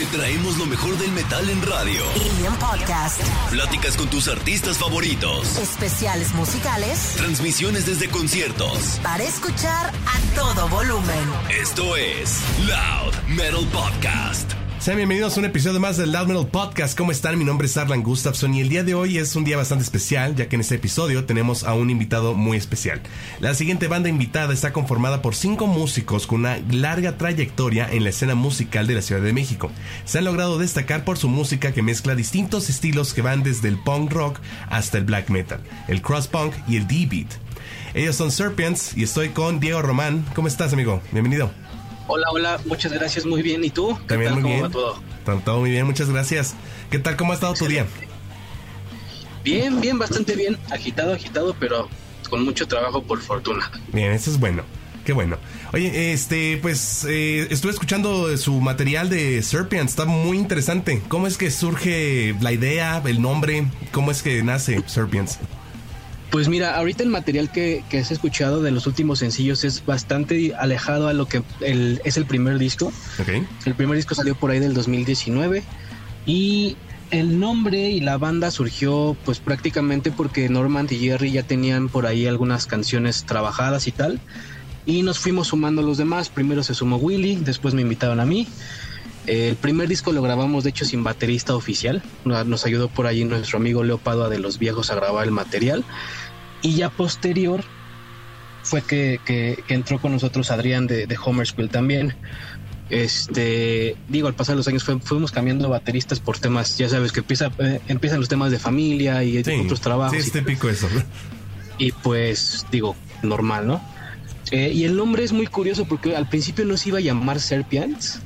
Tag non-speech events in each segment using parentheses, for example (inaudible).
Te traemos lo mejor del metal en radio. Y en podcast. Pláticas con tus artistas favoritos. Especiales musicales. Transmisiones desde conciertos. Para escuchar a todo volumen. Esto es Loud Metal Podcast. Sean bienvenidos a un episodio más del Loud Metal Podcast. ¿Cómo están? Mi nombre es Arlan Gustafsson y el día de hoy es un día bastante especial, ya que en este episodio tenemos a un invitado muy especial. La siguiente banda invitada está conformada por cinco músicos con una larga trayectoria en la escena musical de la Ciudad de México. Se han logrado destacar por su música que mezcla distintos estilos que van desde el punk rock hasta el black metal, el cross punk y el D-beat. Ellos son Serpents y estoy con Diego Román. ¿Cómo estás, amigo? Bienvenido. Hola, hola, muchas gracias, muy bien. ¿Y tú? ¿Qué También tal? muy ¿Cómo bien. todo? Todo muy bien, muchas gracias. ¿Qué tal? ¿Cómo ha estado tu día? Bien, bien, bastante bien. Agitado, agitado, pero con mucho trabajo por fortuna. Bien, eso es bueno. Qué bueno. Oye, este, pues eh, estuve escuchando su material de Serpent, está muy interesante. ¿Cómo es que surge la idea, el nombre? ¿Cómo es que nace Serpents? Pues mira, ahorita el material que, que has escuchado de los últimos sencillos es bastante alejado a lo que el- es el primer disco. El primer disco salió por ahí del 2019 y el nombre y la banda surgió pues prácticamente porque Norman y Jerry ya tenían por ahí algunas canciones trabajadas y tal. Y nos fuimos sumando los demás. Primero se sumó Willy, después me invitaron a mí. El primer disco lo grabamos de hecho sin baterista oficial. Nos ayudó por ahí nuestro amigo Leo Padua de Los Viejos a grabar el material. Y ya posterior fue que, que- que entró con nosotros Adrián de, de Homer School también. Este, digo, al pasar los años fue- fuimos cambiando bateristas por temas, ya sabes que empieza, eh, empiezan los temas de familia y Sí, otros trabajos. sí, es y- típico eso. y pues digo, normal, ¿no? Eh, y el nombre es muy curioso porque al principio no se iba a llamar Serpians.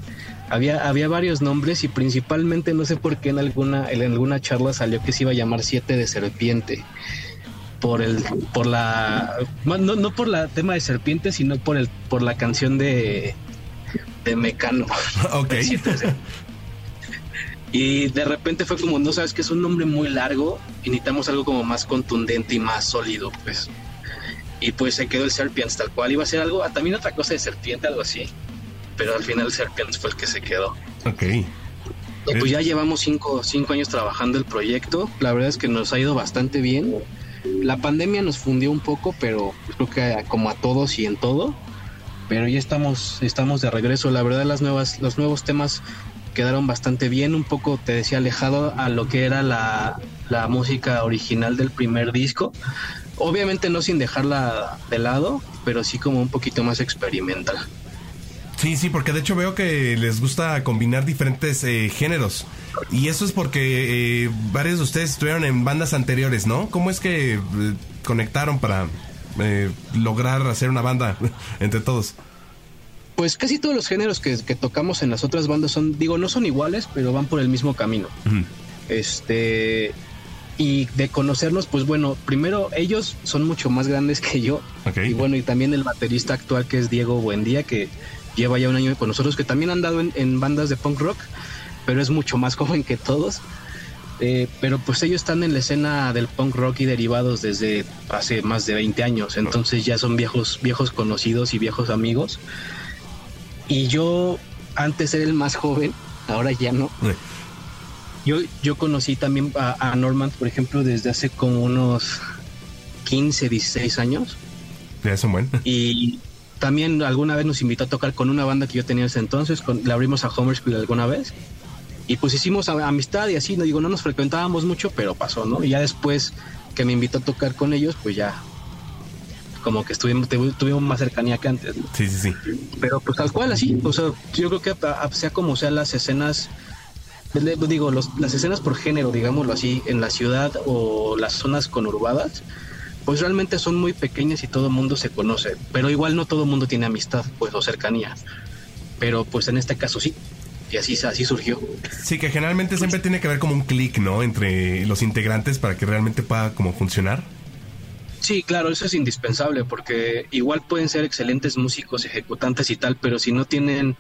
Había, había varios nombres y principalmente no sé por qué en alguna, en alguna charla salió que se iba a llamar Siete de Serpiente. Por el, por la, no, no por la tema de serpiente, sino por el, por la canción de, de Mecano. (laughs) ok. De Serpiente. Y de repente fue como, no sabes que es un nombre muy largo y necesitamos algo como más contundente y más sólido, pues. Y pues se quedó el Serpians tal cual. Iba a ser algo, ah, también otra cosa de serpiente, algo así. Pero al final Serpians fue el que se quedó. Ok. Y pues ya llevamos cinco, cinco años trabajando el proyecto. La verdad es que nos ha ido bastante bien. La pandemia nos fundió un poco, pero creo que como a todos y en todo. Pero ya estamos, estamos de regreso. La verdad, las nuevas, los nuevos temas quedaron bastante bien. Un poco, te decía, alejado a lo que era la, la música original del primer disco. Obviamente no sin dejarla de lado, pero sí como un poquito más experimental. Sí, sí, porque de hecho veo que les gusta combinar diferentes eh, géneros. Y eso es porque eh, varios de ustedes estuvieron en bandas anteriores, ¿no? ¿Cómo es que eh, conectaron para eh, lograr hacer una banda (laughs) entre todos? Pues casi todos los géneros que, que tocamos en las otras bandas son, digo, no son iguales, pero van por el mismo camino. Este. Y de conocernos, pues bueno, primero ellos son mucho más grandes que yo. Y bueno, y también el baterista actual que es Diego Buendía, que lleva ya un año con nosotros, que también han dado en, en bandas de punk rock, pero es mucho más (laughs) joven que todos. Eh, pero pues ellos están en la escena del punk rock y derivados desde hace más de 20 años, entonces ya son viejos, viejos conocidos y viejos amigos. Y yo antes era el más joven, ahora ya no. Yo, yo conocí también a, a Norman, por ejemplo, desde hace como unos 15, 16 años. Ya son buenos. Y también alguna vez nos invitó a tocar con una banda que yo tenía en ese entonces. Con, le abrimos a Homer School alguna vez. Y pues hicimos amistad y así. No digo, no nos frecuentábamos mucho, pero pasó, ¿no? Y ya después que me invitó a tocar con ellos, pues ya como que estuvimos, tuvi- tuvimos más cercanía que antes. ¿no? Sí, sí, sí. Pero pues tal cual así, o sea, yo creo que sea como sean las escenas, digo, los- las escenas por género, digámoslo así, en la ciudad o las zonas conurbadas, pues realmente son muy pequeñas y todo el mundo se conoce, pero igual no todo el mundo tiene amistad, pues o cercanía. pero pues en este caso sí. Y así, así surgió. Sí, que generalmente siempre tiene que haber como un clic, ¿no? Entre los integrantes para que realmente pueda como funcionar. Sí, claro, eso es indispensable porque igual pueden ser excelentes músicos, ejecutantes y tal, pero si no tienen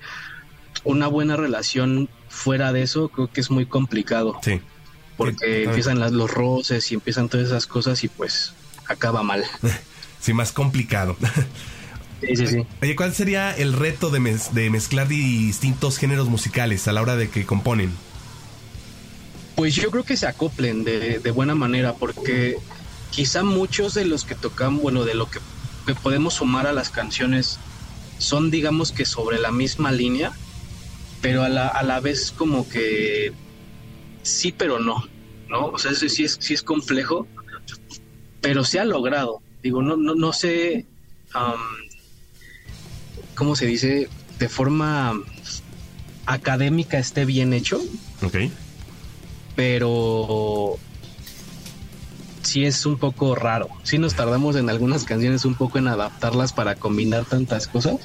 una buena relación fuera de eso, creo que es muy complicado. Sí. Porque Sí, empiezan las, los roces y empiezan todas esas cosas y pues acaba mal. (laughs) Sí, más complicado. Sí, sí, sí. Oye, ¿cuál sería el reto de, mez- de mezclar distintos géneros musicales a la hora de que componen? Pues yo creo que se acoplen de, de buena manera, porque quizá muchos de los que tocan, bueno, de lo que, que podemos sumar a las canciones son, digamos que sobre la misma línea, pero a la, a la vez como que sí, pero no, ¿no? O sea, eso sí es, sí es complejo, pero se ha logrado. Digo, no, no, no sé, am, ¿cómo se dice? De forma académica esté bien hecho, Ok. pero sí es un poco raro. Sí nos tardamos en algunas canciones un poco en adaptarlas para combinar tantas cosas,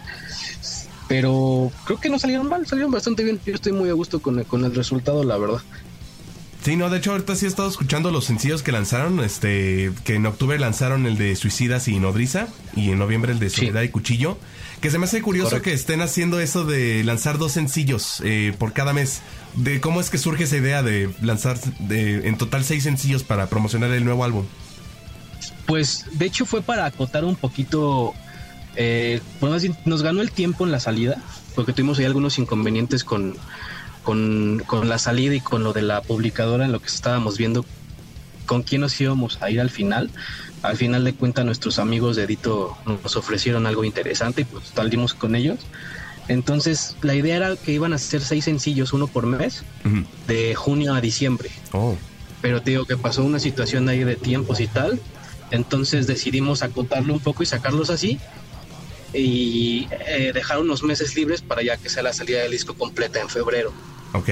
pero creo que no salieron mal, salieron bastante bien. Yo estoy muy a gusto con el, con el resultado, la verdad. Sí, no, de hecho ahorita sí he estado escuchando los sencillos que lanzaron, este, que en octubre lanzaron el de Suicidas y Nodriza y en noviembre el de Sí. Soledad y Cuchillo, que se me hace curioso Correcto. que estén haciendo eso de lanzar dos sencillos eh, por cada mes. De cómo es que surge esa idea de lanzar de, en total seis sencillos para promocionar el nuevo álbum. Pues de hecho fue para acotar un poquito, eh, bueno, bien, nos ganó el tiempo en la salida, porque tuvimos ahí algunos inconvenientes con, con, con la salida y con lo de la publicadora en lo que estábamos viendo con quién nos íbamos a ir al final. Al final de cuentas nuestros amigos de Edito nos ofrecieron algo interesante y pues salimos con ellos. Entonces la idea era que iban a ser seis sencillos, uno por mes, Ujú. de junio a diciembre Oh, pero te digo que pasó una situación ahí de tiempos y tal, entonces decidimos acotarlo un poco y sacarlos así y eh, dejar unos meses libres para ya que sea la salida del disco completa en febrero. ok.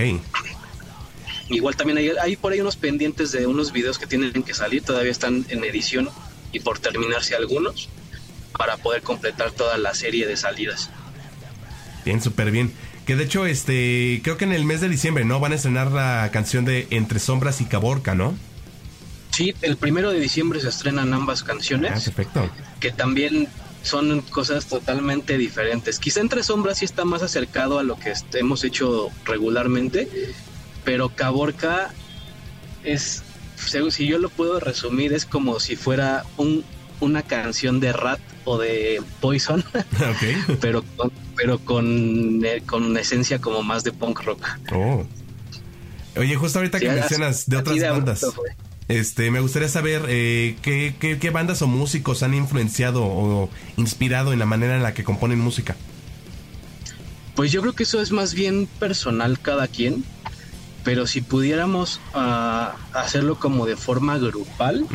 Igual también hay, hay por ahí unos pendientes de unos videos que tienen que salir, todavía están en edición y por terminarse algunos para poder completar toda la serie de salidas. Bien, súper bien. Que de hecho, este, creo que en el mes de diciembre, ¿no? Van a estrenar la canción de Entre Sombras y Caborca, ¿no? Sí, el primero de diciembre se estrenan ambas Ah, canciones. perfecto. que también son cosas totalmente diferentes. Quizá Entre Sombras sí está más acercado a lo que hemos hecho regularmente, pero Caborca es, según- si yo lo puedo resumir, es como si fuera un, una canción de Rat o de Poison, (laughs) pero con, pero con, eh, con esencia como más de punk rock. Oh. Oye, justo ahorita que Sí, mencionas de otras bandas. Este, me gustaría saber eh, ¿qué, qué, qué bandas o músicos han influenciado o inspirado en la manera en la que componen música. Pues yo creo que eso es más bien personal cada quien, pero si pudiéramos ah, hacerlo como de forma grupal,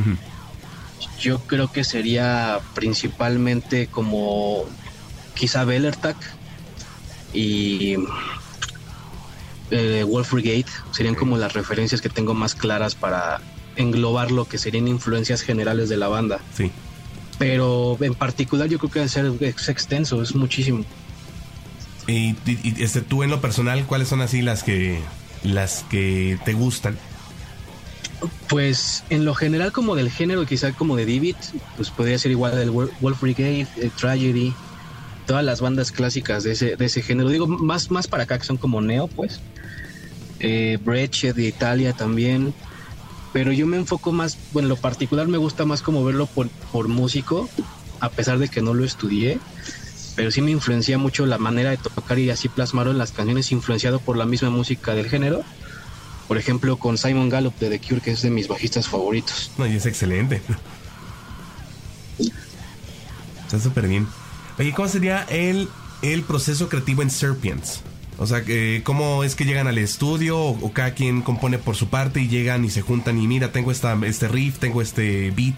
yo creo que sería principalmente como quizá Bellertag y eh, Wolf Brigade serían como las referencias que tengo más claras para englobar lo que serían influencias generales de la banda. Sí. Pero en particular yo creo que debe ser es extenso, es muchísimo. Y, este, tú en lo personal, ¿cuáles son así las que las que te gustan? Pues en lo general como del género, quizá como de Divid, pues podría ser igual el Wol- Wolf Brigade, el Tragedy, todas las bandas clásicas de ese, de ese género. Digo, más, más para acá que son como neo, pues. Eh, Breccia de Italia también. Pero yo me enfoco más, bueno, en lo particular me gusta más como verlo por, por músico, a pesar de que no lo estudié. Pero sí me influencia mucho la manera de tocar y así plasmarlo en las canciones, influenciado por la misma música del género. Por ejemplo, con Simon Gallup de The Cure, que es de mis bajistas favoritos. No, y es excelente. Está súper bien. Oye, ¿cómo sería el, el proceso creativo en Serpients? O sea, que, ¿cómo es que llegan al estudio o, o cada quien compone por su parte y llegan y se juntan y mira, tengo esta, este riff, tengo este beat?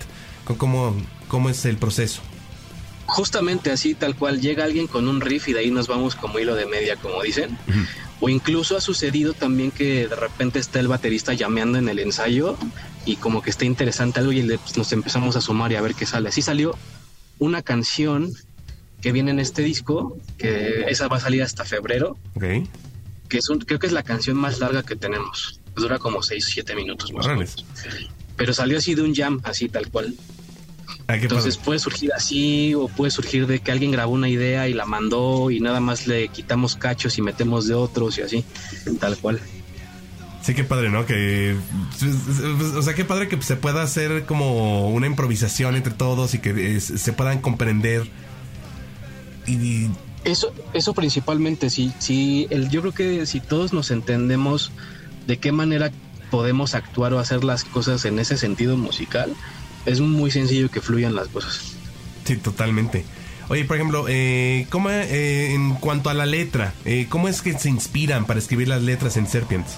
¿Cómo, ¿Cómo es el proceso? Justamente así, tal cual, llega alguien con un riff y de ahí nos vamos como hilo de media, como dicen. O incluso ha sucedido también que de repente está el baterista llameando en el ensayo y como que está interesante algo y le- pues, nos empezamos a sumar y a ver qué sale. Así salió una canción que viene en este disco, que esa va a salir hasta febrero, Ok. que es un, creo que es la canción más larga que tenemos. Dura como 6 o 7 minutos más menos. Pero salió así de un jam, así tal cual. Ah, Entonces padre. puede surgir así o puede surgir de que alguien grabó una idea y la mandó y nada más le quitamos cachos y metemos de otros y así, tal cual. Sí, qué padre, ¿no? Que. O sea, qué padre que se pueda hacer como una improvisación entre todos y que eh, se puedan comprender. Y. Eso, eso principalmente, sí, sí, el, yo creo que si todos nos entendemos de qué manera podemos actuar o hacer las cosas en ese sentido musical, es muy sencillo que fluyan las cosas. sí, totalmente. Oye, por ejemplo, eh, ¿cómo, eh, en cuanto a la letra, eh, ¿cómo es que se inspiran para escribir las letras en Serpients?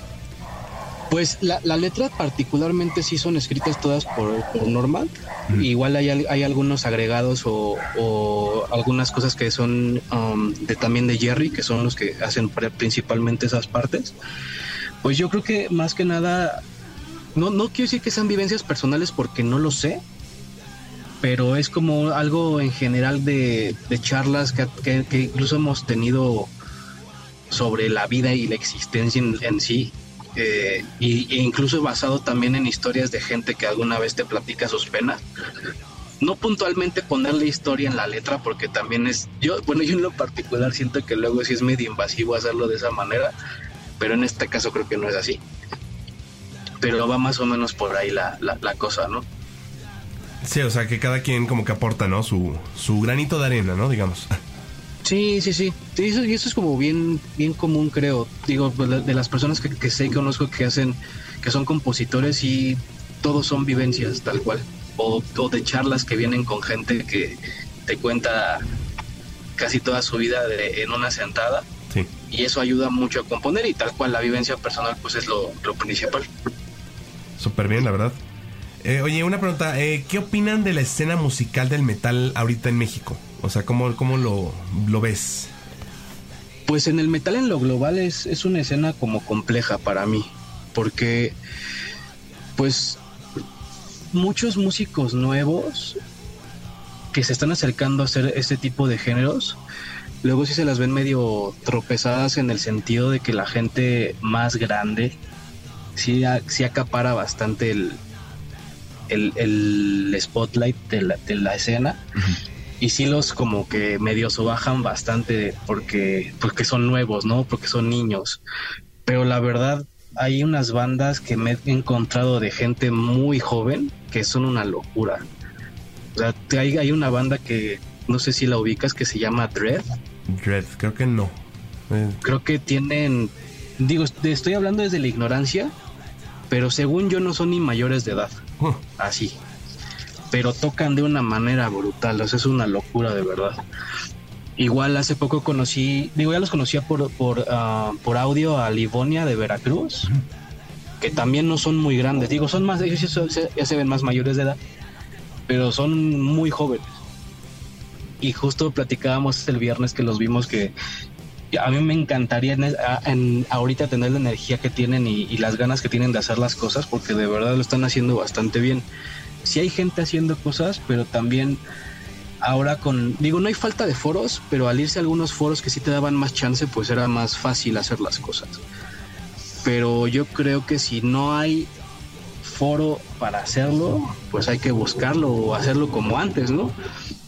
Pues la, la letra particularmente sí son escritas todas por, por Norman. Igual hay, hay algunos agregados o, o algunas cosas que son um, de, también de Jerry, que son los que hacen principalmente esas partes. Pues yo creo que más que nada, no, no quiero decir que sean vivencias personales porque no lo sé, pero es como algo en general de, de charlas que, que- que incluso hemos tenido sobre la vida y la existencia en, en sí. Eh, y, e incluso basado también en historias de gente que alguna vez te platica sus penas. No puntualmente ponerle historia en la letra, porque también es. Yo, bueno, yo en lo particular siento que luego sí es medio invasivo hacerlo de esa manera, pero en este caso creo que no es así. Pero va más o menos por ahí la, la, la cosa, ¿no? Sí, o sea, que cada quien como que aporta, ¿no? Su, su granito de arena, ¿no? Digamos. Sí, sí, sí. Sí, eso, y eso es como bien, bien común, creo. Digo, pues, de de las personas que, que sé y conozco que hacen, que son compositores y todos son vivencias, tal cual. O, o de charlas que vienen con gente que te cuenta casi toda su vida de- en una sentada. Sí. Y eso ayuda mucho a componer y tal cual la vivencia personal pues es lo, lo principal. Súper bien, la verdad. Eh, oye, una pregunta. eh, ¿Qué opinan de la escena musical del metal ahorita en México? O sea, ¿cómo, cómo lo, lo ves? Pues en el metal en lo global es, es una escena como compleja para mí, porque pues muchos músicos nuevos que se están acercando a hacer este tipo de géneros, luego sí se las ven medio tropezadas en el sentido de que la gente más grande sí, a- sí acapara bastante el, el, el spotlight de la, de la escena y sí los como que medio bajan bastante porque porque son nuevos, ¿no? Porque son niños. Pero la verdad hay unas bandas que me he encontrado de gente muy joven que son una locura. O sea, hay, hay una banda que no sé si la ubicas que se llama Dread. Dread, creo que no. Eh, Creo que tienen digo, estoy hablando desde la ignorancia, pero según yo no son ni mayores de edad. así. Pero tocan de una manera brutal, o sea, es una locura de verdad. Igual hace poco conocí, digo, ya los conocía por, por, ah, por audio a Livonia de Veracruz, que también no son muy grandes, digo, son más, ellos ya se, ven más mayores de edad, pero son muy jóvenes. Y justo platicábamos el viernes que los vimos que a mí me encantaría en, a- en ahorita tener la energía que tienen y, y las ganas que tienen de hacer las cosas, porque de verdad lo están haciendo bastante bien. Sí hay gente haciendo cosas, pero también ahora con, digo, no hay falta de foros, pero al irse a algunos foros que sí te daban más chance, pues era más fácil hacer las cosas. Pero yo creo que si no hay foro para hacerlo, pues hay que buscarlo o hacerlo como antes, ¿no?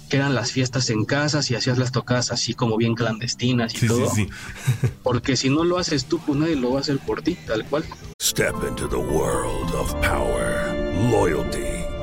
Que eran las fiestas en casas y hacías las tocadas así como bien clandestinas y sí, sí, todo. sí. (laughs) Porque si no lo haces tú, pues nadie lo va a hacer por ti, tal cual. Step into the world of power, loyalty,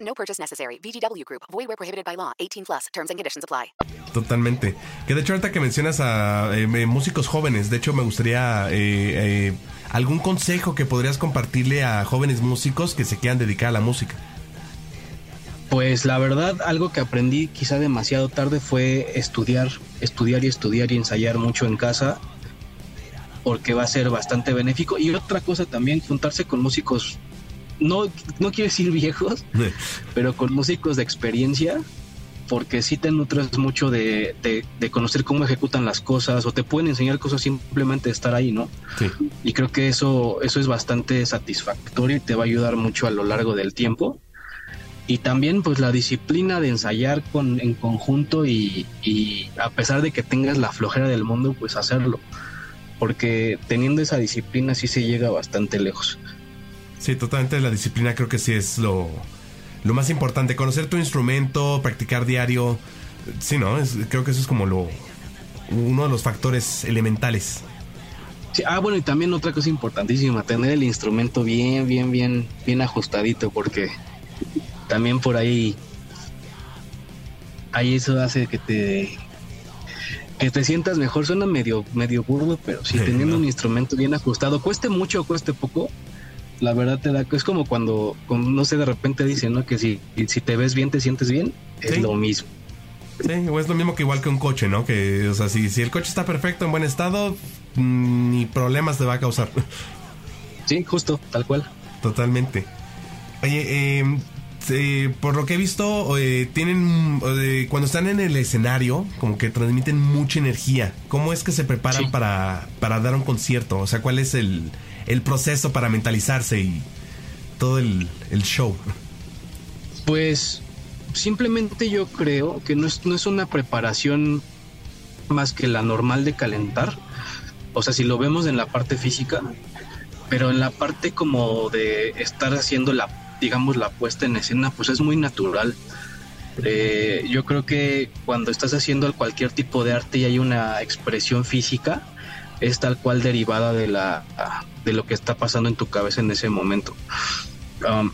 No purchase necessary. VGW Group. Void where prohibited by law. 18 plus. Terms and conditions apply. Totalmente. Que de hecho ahorita que mencionas a eh, eh, músicos jóvenes, de hecho me gustaría eh, eh, algún consejo que podrías compartirle a jóvenes músicos que se quieran dedicar a la música. Pues la verdad, algo que aprendí quizá demasiado tarde fue estudiar, estudiar y estudiar y ensayar mucho en casa. porque va a ser bastante benéfico. Y otra cosa también, juntarse con músicos, no, no quiero decir viejos, (laughs) pero con músicos de experiencia, porque sí te nutres mucho de, de, de, conocer cómo ejecutan las cosas o te pueden enseñar cosas simplemente de estar ahí, ¿no? Sí. Y creo que eso, eso es bastante satisfactorio y te va a ayudar mucho a lo largo del tiempo. Y también pues la disciplina de ensayar con, en conjunto y, y a pesar de que tengas la flojera del mundo, pues hacerlo. Porque teniendo esa disciplina sí se llega bastante lejos. Sí, totalmente la disciplina creo que sí es lo, lo más importante, conocer tu instrumento, practicar diario. Sí, ¿no? Es, creo que eso es como lo uno de los factores elementales. Sí, ah, bueno, y también otra cosa importantísima, tener el instrumento bien, bien, bien, bien ajustadito, porque también por ahí, ahí eso hace que te que te sientas mejor. Suena medio, medio burdo, pero si sí, teniendo no. un instrumento bien ajustado, cueste mucho o cueste poco, la verdad te da, es como cuando, como, no sé, de repente dicen, ¿no? Que si, si te ves bien, te sientes bien, es Sí. lo mismo. Sí, o es lo mismo que igual que un coche, ¿no? Que, o sea, si, si el coche está perfecto, en buen estado, mm, ni problemas te va a causar. (laughs) Sí, justo, tal cual. Totalmente. Oye, eh, eh, por lo que he visto, eh, tienen eh, cuando están en el escenario, como que transmiten mucha energía. ¿Cómo es que se preparan Sí. para, para dar un concierto? O sea, ¿cuál es el, el proceso para mentalizarse y todo el, show? Pues simplemente yo creo que no es, no es una preparación más que la normal de calentar. O sea, si lo vemos en la parte física, pero en la parte como de estar haciendo la, digamos, la puesta en escena, pues es muy natural. Eh, yo creo que cuando estás haciendo cualquier tipo de arte y hay una expresión física, es tal cual derivada de la de lo que está pasando en tu cabeza en ese momento. Um,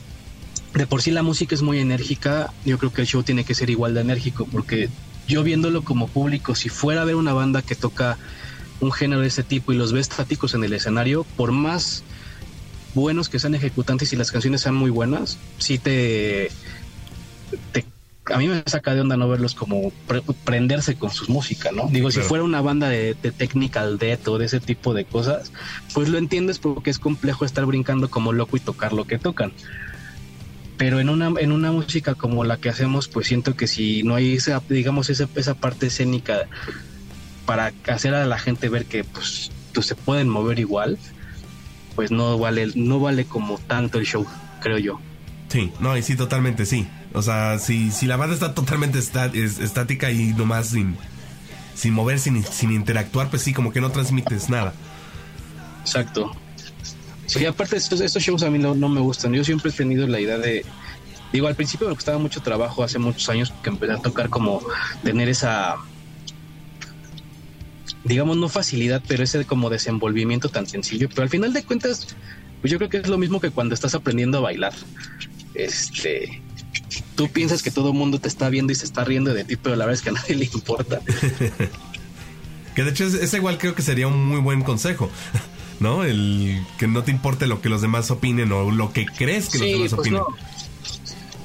de por sí la música es muy enérgica, yo creo que el show tiene que ser igual de enérgico, porque yo viéndolo como público, si fuera a ver una banda que toca un género de ese tipo y los ve estáticos en el escenario, por más buenos que sean ejecutantes y las canciones sean muy buenas, sí te, te a mí me saca de onda no verlos como pre- prenderse con sus música, ¿no? Digo, Claro. si fuera una banda de, de technical death o de ese tipo de cosas, pues lo entiendes porque es complejo estar brincando como loco y tocar lo que tocan. Pero en una, en una música como la que hacemos, pues siento que si no hay esa, digamos, esa, esa parte escénica para hacer a la gente ver que pues, pues se pueden mover igual, pues no vale, no vale como tanto el show, creo yo. Sí, no, y sí, totalmente, sí. O sea, si, si la banda está totalmente está- es- estática y nomás sin, sin mover, sin, sin interactuar, pues sí, como que no transmites nada. Exacto. Sí, aparte estos, estos shows a mí no, no me gustan. Yo siempre he tenido la idea de, digo, al principio me costaba mucho trabajo hace muchos años que empecé a tocar como tener esa, digamos, no facilidad, pero ese como desenvolvimiento tan sencillo. Pero al final de cuentas, pues yo creo que es lo mismo que cuando estás aprendiendo a bailar. Este, tú piensas que todo el mundo te está viendo y se está riendo de ti, pero la verdad es que a nadie le importa. (laughs) Que de hecho es, es igual creo que sería un muy buen consejo, (laughs) ¿no? El que no te importe lo que los demás opinen o lo que crees que los demás pues opinen. no.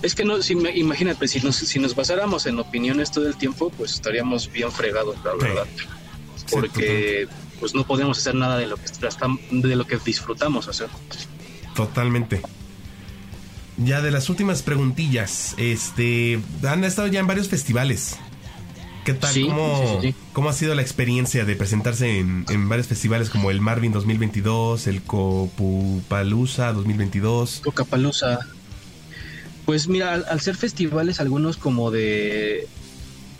Es que no, si me- imagínate, si nos, si nos basáramos en opiniones todo el tiempo, pues estaríamos bien fregados, la verdad. Porque pues no podemos hacer nada de lo que de lo que disfrutamos hacer. Totalmente. Ya de las últimas preguntillas, este, han estado ya en varios festivales. ¿Qué tal? Sí, ¿Cómo, sí, sí, sí. cómo ha sido la experiencia de presentarse en, en varios festivales como el Marvin 2022, el Copupalooza 2022? Cocapalusa. Pues mira, al, al ser festivales, algunos como de,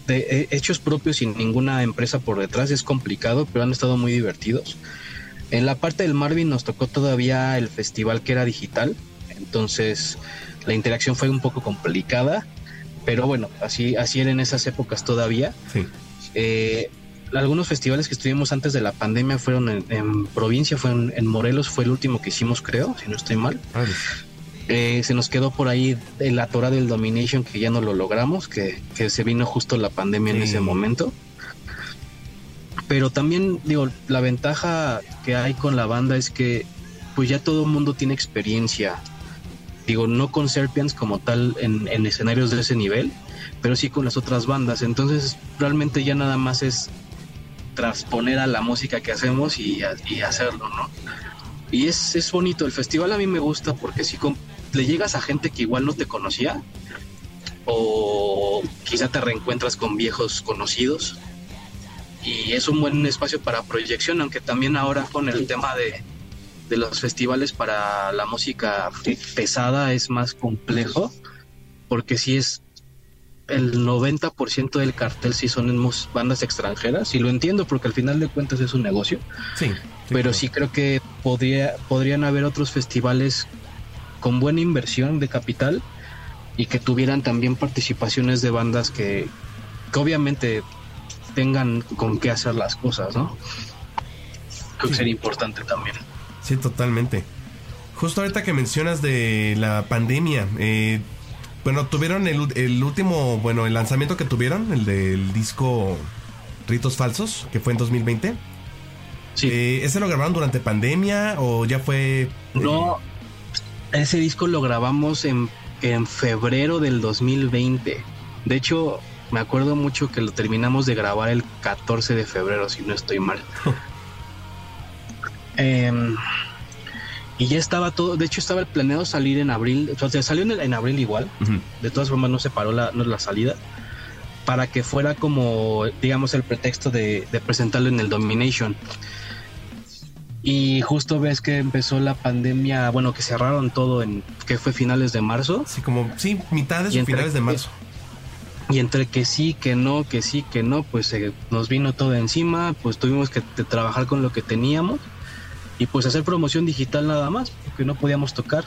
de eh, hechos propios sin ninguna empresa por detrás, es complicado, pero han estado muy divertidos. En la parte del Marvin nos tocó todavía el festival que era digital, entonces la interacción fue un poco complicada, pero bueno, así, así era en esas épocas todavía. Sí. Eh, algunos festivales que estuvimos antes de la pandemia fueron en, en provincia, fue en, en Morelos, fue el último que hicimos, creo, si no estoy mal. Vale. Eh, se nos quedó por ahí el Atora del Domination, que ya no lo logramos, que, que se vino justo la pandemia en ese momento. Pero también, digo, la ventaja que hay con la banda es que pues ya todo el mundo tiene experiencia. Digo, no con Serpians como tal en, en escenarios de ese nivel, pero sí con las otras bandas. Entonces, realmente ya nada más es transponer a la música que hacemos y, hacerlo, ¿no? Y es, es bonito, el festival a mí me gusta porque si le llegas a gente que igual no te conocía o quizá te reencuentras con viejos conocidos y es un buen espacio para proyección, aunque también ahora con el tema de, de los festivales para la música pesada es más complejo porque si es el 90% del cartel sí son en bandas extranjeras y lo entiendo porque al final de cuentas es un negocio Sí. pero sí creo que podría, podrían haber otros festivales con buena inversión de capital y que tuvieran también participaciones de bandas que, que obviamente tengan con qué hacer las cosas, ¿no? Creo que sería importante también. Sí, totalmente. Justo ahorita que mencionas de la pandemia, eh, bueno, tuvieron el, el último, bueno, el lanzamiento que tuvieron, el del disco Ritos Falsos, que fue en 2020. Sí. Eh, ¿Ese lo grabaron durante pandemia o ya fue... eh, No, ese disco lo grabamos en, en febrero del 2020. De hecho, me acuerdo mucho que lo terminamos de grabar el 14 de febrero, si no estoy mal. (laughs) Em, y ya estaba todo, de hecho estaba planeado salir en abril, o sea, salió en, el- en abril igual, de todas formas no se paró la, no la salida, para que fuera como, digamos, el pretexto de, de presentarlo en el Domination. Y justo ves que empezó la pandemia, bueno, que cerraron todo en, que fue finales de marzo. Sí, como, sí, mitades Y o finales de marzo. Y entre que sí, que no, que sí, que no, pues eh, nos vino todo encima, pues tuvimos que trabajar con lo que teníamos y pues hacer promoción digital nada más, porque no podíamos tocar.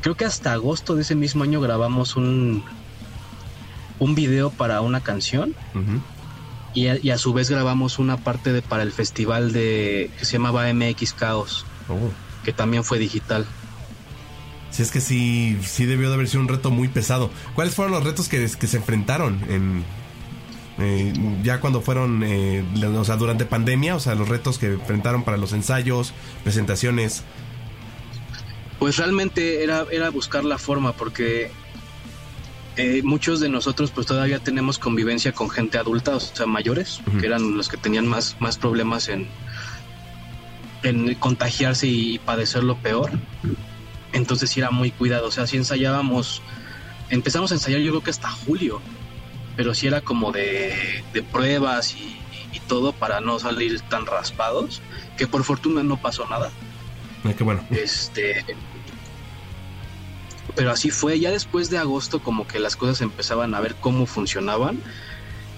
Creo que hasta agosto de ese mismo año grabamos un, un video para una canción y a, y a su vez grabamos una parte de, para el festival de que se llamaba MX Chaos, Oh. que también fue digital. Sí, es que sí, sí debió de haber sido un reto muy pesado. ¿Cuáles fueron los retos que, que se enfrentaron en eh, ya cuando fueron, eh, o sea, durante pandemia? O sea, los retos que enfrentaron para los ensayos, presentaciones. Pues realmente era, era buscar la forma porque eh, muchos de nosotros pues todavía tenemos convivencia con gente adulta, o sea, mayores, que eran los que tenían más, más problemas en, en contagiarse y padecer lo peor. Entonces sí era muy cuidado, o sea, si ensayábamos, empezamos a ensayar yo creo que hasta julio, pero sí era como de, de pruebas y, y- y todo para no salir tan raspados, que por fortuna no pasó nada. Ah, qué bueno. Este. Pero así fue. Ya después de agosto, como que las cosas empezaban a ver cómo funcionaban.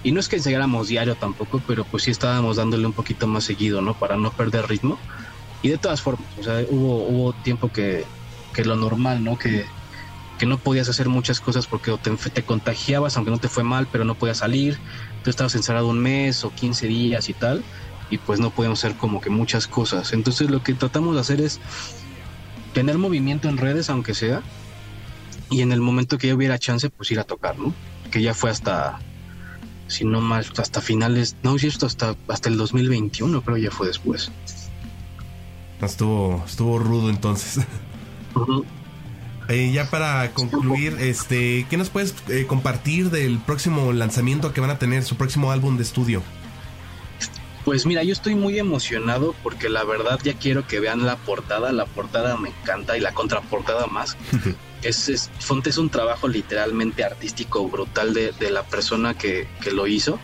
Y no es que ensayáramos diario tampoco, pero pues sí estábamos dándole un poquito más seguido, ¿no? Para no perder ritmo. Y de todas formas, o sea, hubo, hubo tiempo que, que lo normal, ¿no? Que, que no podías hacer muchas cosas porque te, contagiabas, aunque no te fue mal, pero no podías salir. Tú estabas encerrado un mes o 15 días y tal. Y pues no podíamos hacer como que muchas cosas. Entonces lo que tratamos de hacer es tener movimiento en redes, aunque sea, y en el momento que ya hubiera chance, pues ir a tocar, ¿no? Que ya fue hasta, si no mal, hasta finales, no, sí, esto hasta, hasta el 2021, creo ya fue después. Estuvo, estuvo rudo entonces. Eh, ya para concluir, este, ¿qué nos puedes eh, compartir del próximo lanzamiento que van a tener, su próximo álbum de estudio? Pues mira, yo estoy muy emocionado porque la verdad ya quiero que vean la portada, la portada me encanta y la contraportada más. (laughs) es, es, Fonte es un trabajo literalmente artístico brutal de, de la persona que, que, lo hizo.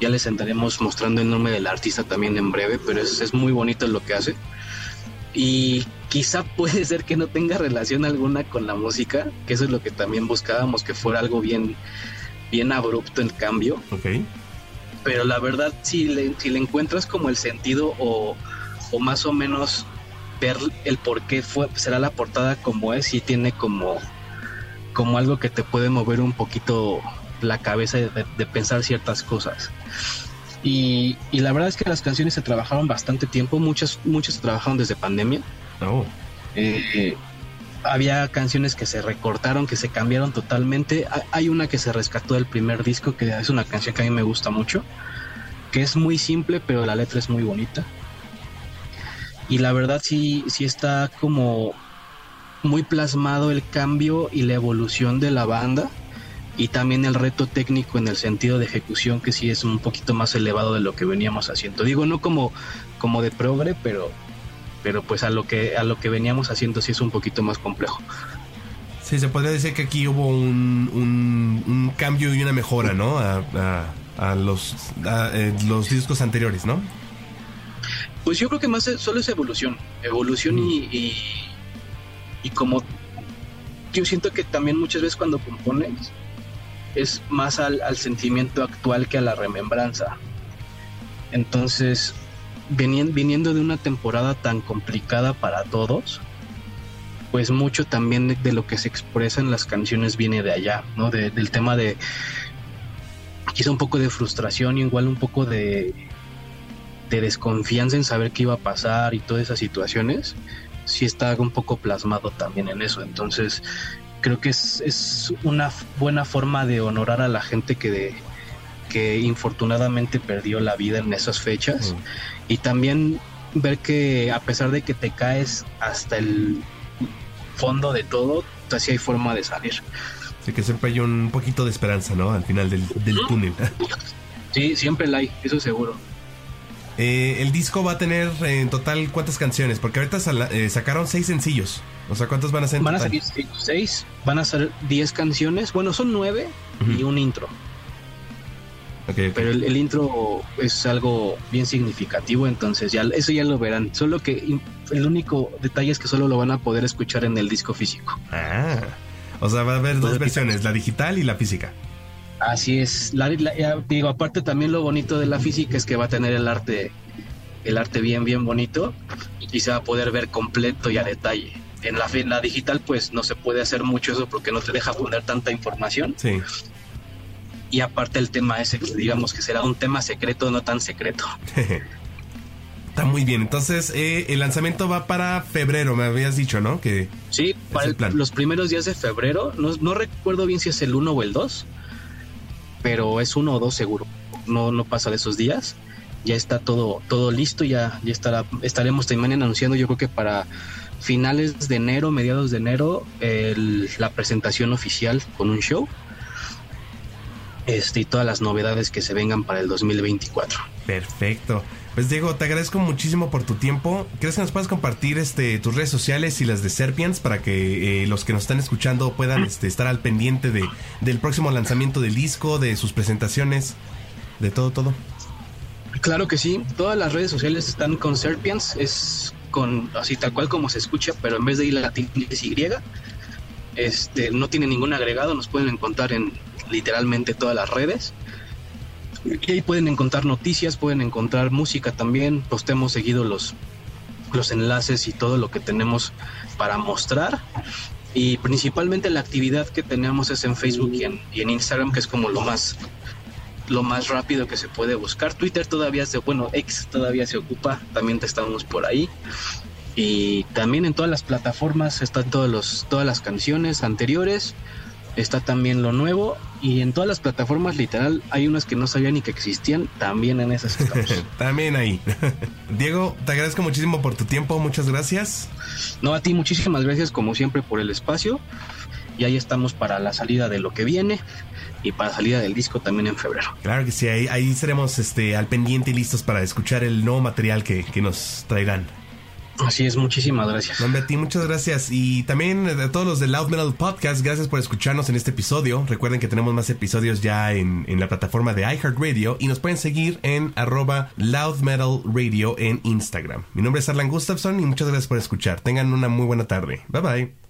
Ya les estaremos mostrando el nombre del artista también en breve, pero es, es muy bonito lo que hace. Y quizá (laughs) puede ser que no tenga relación alguna con la música, que eso es lo que también buscábamos, que fuera algo bien, bien abrupto el cambio. Pero la verdad, si le, si le encuentras como el sentido o, o más o menos ver el por qué fue, será la portada como es, y tiene como, como algo que te puede mover un poquito la cabeza de, de pensar ciertas cosas. Y, y, la verdad es que las canciones se trabajaron bastante tiempo, muchas, muchas se trabajaron desde pandemia. Oh. Eh, había canciones que se recortaron, que se cambiaron totalmente. Hay una que se rescató del primer disco, que es una canción que a mí me gusta mucho, que es muy simple, pero la letra es muy bonita. Y la verdad sí, sí está como muy plasmado el cambio y la evolución de la banda y también el reto técnico en el sentido de ejecución que sí es un poquito más elevado de lo que veníamos haciendo. Digo, no como, como de progre, pero, pero pues a lo que a lo que veníamos haciendo sí es un poquito más complejo. Sí, se podría decir que aquí hubo un, un, un cambio y una mejora, ¿no? A, a, a los, a, eh, los discos anteriores, ¿no? Pues yo creo que más solo es evolución, evolución y, y, y como yo siento que también muchas veces cuando compones es más al, sentimiento actual que a la remembranza. Entonces, viniendo de una temporada tan complicada para todos, pues mucho también de, de lo que se expresa en las canciones viene de allá, ¿no? De- del tema de quizá un poco de frustración y igual un poco de, de desconfianza en saber qué iba a pasar y todas esas situaciones, sí está un poco plasmado también en eso. Entonces, creo que es, es una buena forma de honorar a la gente que, de- que infortunadamente perdió la vida en esas fechas y también ver que a pesar de que te caes hasta el fondo de todo, así hay forma de salir. Así que siempre hay un poquito de esperanza, ¿no? Al final del, del túnel. (laughs) Sí, siempre la hay, eso seguro. Eh, el disco va a tener en total cuántas canciones, porque ahorita eh, sacaron seis sencillos. O sea, ¿cuántos van a ser en Van a salir seis, van a ser diez canciones, bueno, son nueve y un intro. Pero el, el intro es algo bien significativo, entonces ya eso ya lo verán. Solo que el único detalle es que solo lo van a poder escuchar en el disco físico. Ah, o sea, va a haber dos versiones, la digital y la física. Así es. La, la- ya digo, aparte también lo bonito de la física es que va a tener el arte, el arte bien, bien bonito y se va a poder ver completo y a detalle. En la, la digital, pues no se puede hacer mucho eso porque no te deja poner tanta información. Sí. Y aparte el tema ese, digamos que será un tema secreto, no tan secreto. (laughs) Está muy bien. Entonces, eh, el lanzamiento va para febrero, me habías dicho, ¿no? Que Sí, para el plan. los primeros días de febrero, no, no recuerdo bien si es el 1 o el 2, pero es uno o dos seguro. No, no pasa de esos días. Ya está todo, todo listo, ya, ya estará, estaremos también anunciando, yo creo que para finales de enero, mediados de enero, el- la presentación oficial con un show. Este, y todas las novedades que se vengan para el 2024. Perfecto. Pues Diego, te agradezco muchísimo por tu tiempo. ¿Crees que nos puedas compartir este, tus redes sociales y las de Serpians para que eh, los que nos están escuchando puedan este, estar al pendiente de, del próximo lanzamiento del disco, de sus presentaciones, de todo, todo? Claro que sí, todas las redes sociales están con Serpians, es con así tal cual como se escucha, pero en vez de ir latín es Y. Este, no tiene ningún agregado, nos pueden encontrar en literalmente todas las redes. Y ahí pueden encontrar noticias, pueden encontrar música también, postemos seguido los, los enlaces y todo lo que tenemos para mostrar. Y principalmente la actividad que tenemos es en Facebook y en Instagram, que es como lo más lo más rápido que se puede buscar. Twitter todavía se, bueno, X todavía se ocupa, también estamos por ahí. Y también en todas las plataformas están todos los, todas las canciones anteriores, está también lo nuevo y en todas las plataformas literal hay unas que no sabía ni que existían, también en esas estamos. (laughs) También ahí. (laughs) Diego, te agradezco muchísimo por tu tiempo, muchas gracias. No, a ti muchísimas gracias como siempre por el espacio y ahí estamos para la salida de lo que viene y para salida del disco también en febrero. Claro que sí, ahí, ahí seremos este, al pendiente y listos para escuchar el nuevo material que, que nos traerán. Así es, muchísimas gracias. No, hombre, a ti muchas gracias. Y también a todos los de Loud Metal Podcast, gracias por escucharnos en este episodio. Recuerden que tenemos más episodios ya en, en la plataforma de iHeartRadio y nos pueden seguir en arroba Loud Metal Radio en Instagram. Mi nombre es Arlan Gustafson y muchas gracias por escuchar. Tengan una muy buena tarde. Bye bye.